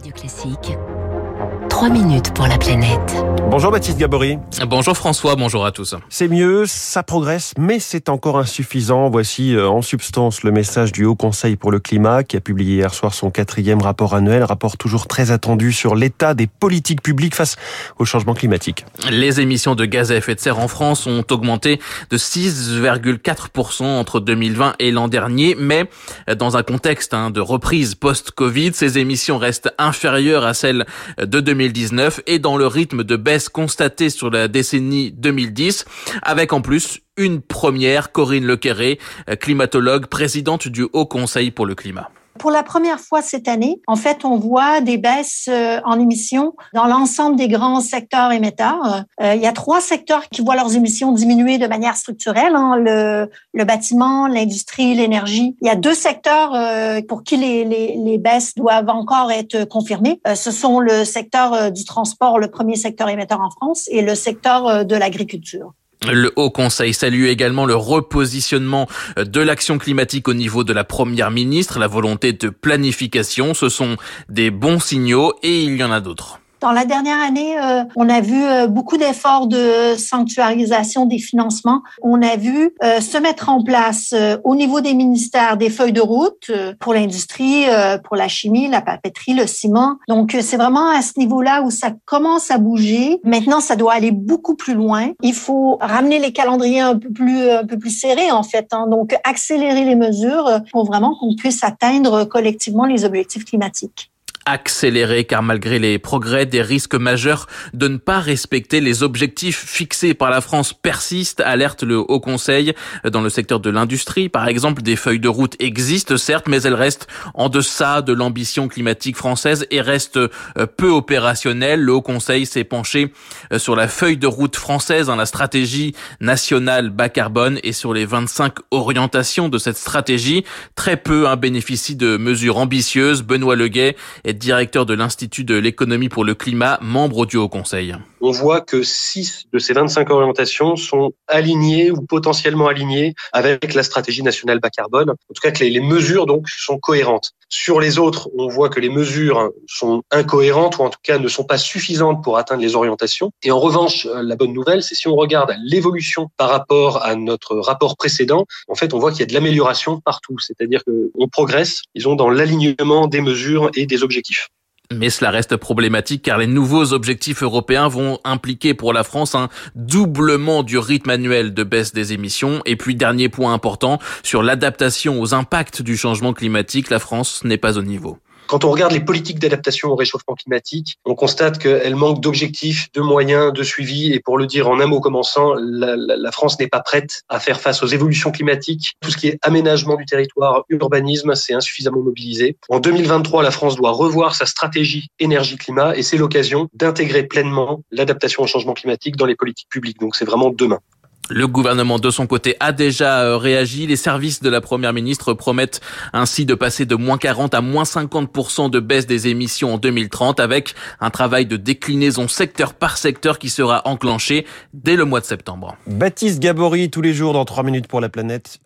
Radio Classique. 3 minutes pour la planète. Bonjour Baptiste Gabory. Bonjour François, bonjour à tous. C'est mieux, ça progresse, mais c'est encore insuffisant. Voici euh, en substance le message du Haut Conseil pour le climat qui a publié hier soir son quatrième rapport annuel, rapport toujours très attendu sur l'état des politiques publiques face au changement climatique. Les émissions de gaz à effet de serre en France ont augmenté de 6,4% entre 2020 et l'an dernier, mais dans un contexte hein, de reprise post-Covid, ces émissions restent inférieures à celles de 2019 et dans le rythme de baisse constaté sur la décennie 2010, avec en plus une première, Corinne Lequerré, climatologue, présidente du Haut Conseil pour le climat. Pour la première fois cette année, en fait, on voit des baisses euh, en émissions dans l'ensemble des grands secteurs émetteurs. Euh, il y a trois secteurs qui voient leurs émissions diminuer de manière structurelle, hein, le, le, bâtiment, l'industrie, l'énergie. Il y a deux secteurs euh, pour qui les, les, les, baisses doivent encore être confirmées. ce sont le secteur du transport, le premier secteur émetteur en France, et le secteur de l'agriculture. Le Haut Conseil salue également le repositionnement de l'action climatique au niveau de la Première ministre, la volonté de planification. Ce sont des bons signaux et il y en a d'autres. Dans la dernière année, euh, on a vu euh, beaucoup d'efforts de sanctuarisation des financements. On a vu euh, se mettre en place au niveau des ministères des feuilles de route pour l'industrie, pour la chimie, la papeterie, le ciment. Donc, c'est vraiment à ce niveau-là où ça commence à bouger. Maintenant, ça doit aller beaucoup plus loin. Il faut ramener les calendriers un peu plus, un peu plus serrés, en fait. Hein. Donc, accélérer les mesures pour vraiment qu'on puisse atteindre collectivement les objectifs climatiques accélérer car malgré les progrès, des risques majeurs de ne pas respecter les objectifs fixés par la France persistent, alerte le Haut Conseil. Dans le secteur de l'industrie, par exemple, des feuilles de route existent certes, mais elles restent en deçà de l'ambition climatique française et restent euh, peu opérationnelles. Le Haut Conseil s'est penché euh, sur la feuille de route française, dans la stratégie nationale bas carbone et sur les 25 orientations de cette stratégie. Très peu hein, bénéficient de mesures ambitieuses. Benoît Leguet est directeur de l'Institut de l'économie pour le climat, membre du Haut Conseil. On voit que 6 de ces 25 orientations sont alignées ou potentiellement alignées avec la stratégie nationale bas carbone. En tout cas, que les, mesures donc sont cohérentes. Sur les autres, on voit que les mesures sont incohérentes ou en tout cas ne sont pas suffisantes pour atteindre les orientations. Et en revanche, la bonne nouvelle, c'est si on regarde l'évolution par rapport à notre rapport précédent, en fait, on voit qu'il y a de l'amélioration partout. C'est-à-dire qu'on progresse, ils ont dans l'alignement des mesures et des objectifs. Mais cela reste problématique car les nouveaux objectifs européens vont impliquer pour la France un doublement du rythme annuel de baisse des émissions. Et puis dernier point important, sur l'adaptation aux impacts du changement climatique, la France n'est pas au niveau. Quand on regarde les politiques d'adaptation au réchauffement climatique, on constate qu'elles manquent d'objectifs, de moyens, de suivi. Et pour le dire en un mot commençant, la, France n'est pas prête à faire face aux évolutions climatiques. Tout ce qui est aménagement du territoire, urbanisme, c'est insuffisamment mobilisé. En 2023, la France doit revoir sa stratégie énergie-climat et c'est l'occasion d'intégrer pleinement l'adaptation au changement climatique dans les politiques publiques. Donc c'est vraiment demain. Le gouvernement, de son côté, a déjà euh, réagi. Les services de la première ministre promettent ainsi de passer de moins 40 à moins 50% de baisse des émissions en 2030 avec un travail de déclinaison secteur par secteur qui sera enclenché dès le mois de septembre. Baptiste Gabory, tous les jours dans 3 minutes pour la planète.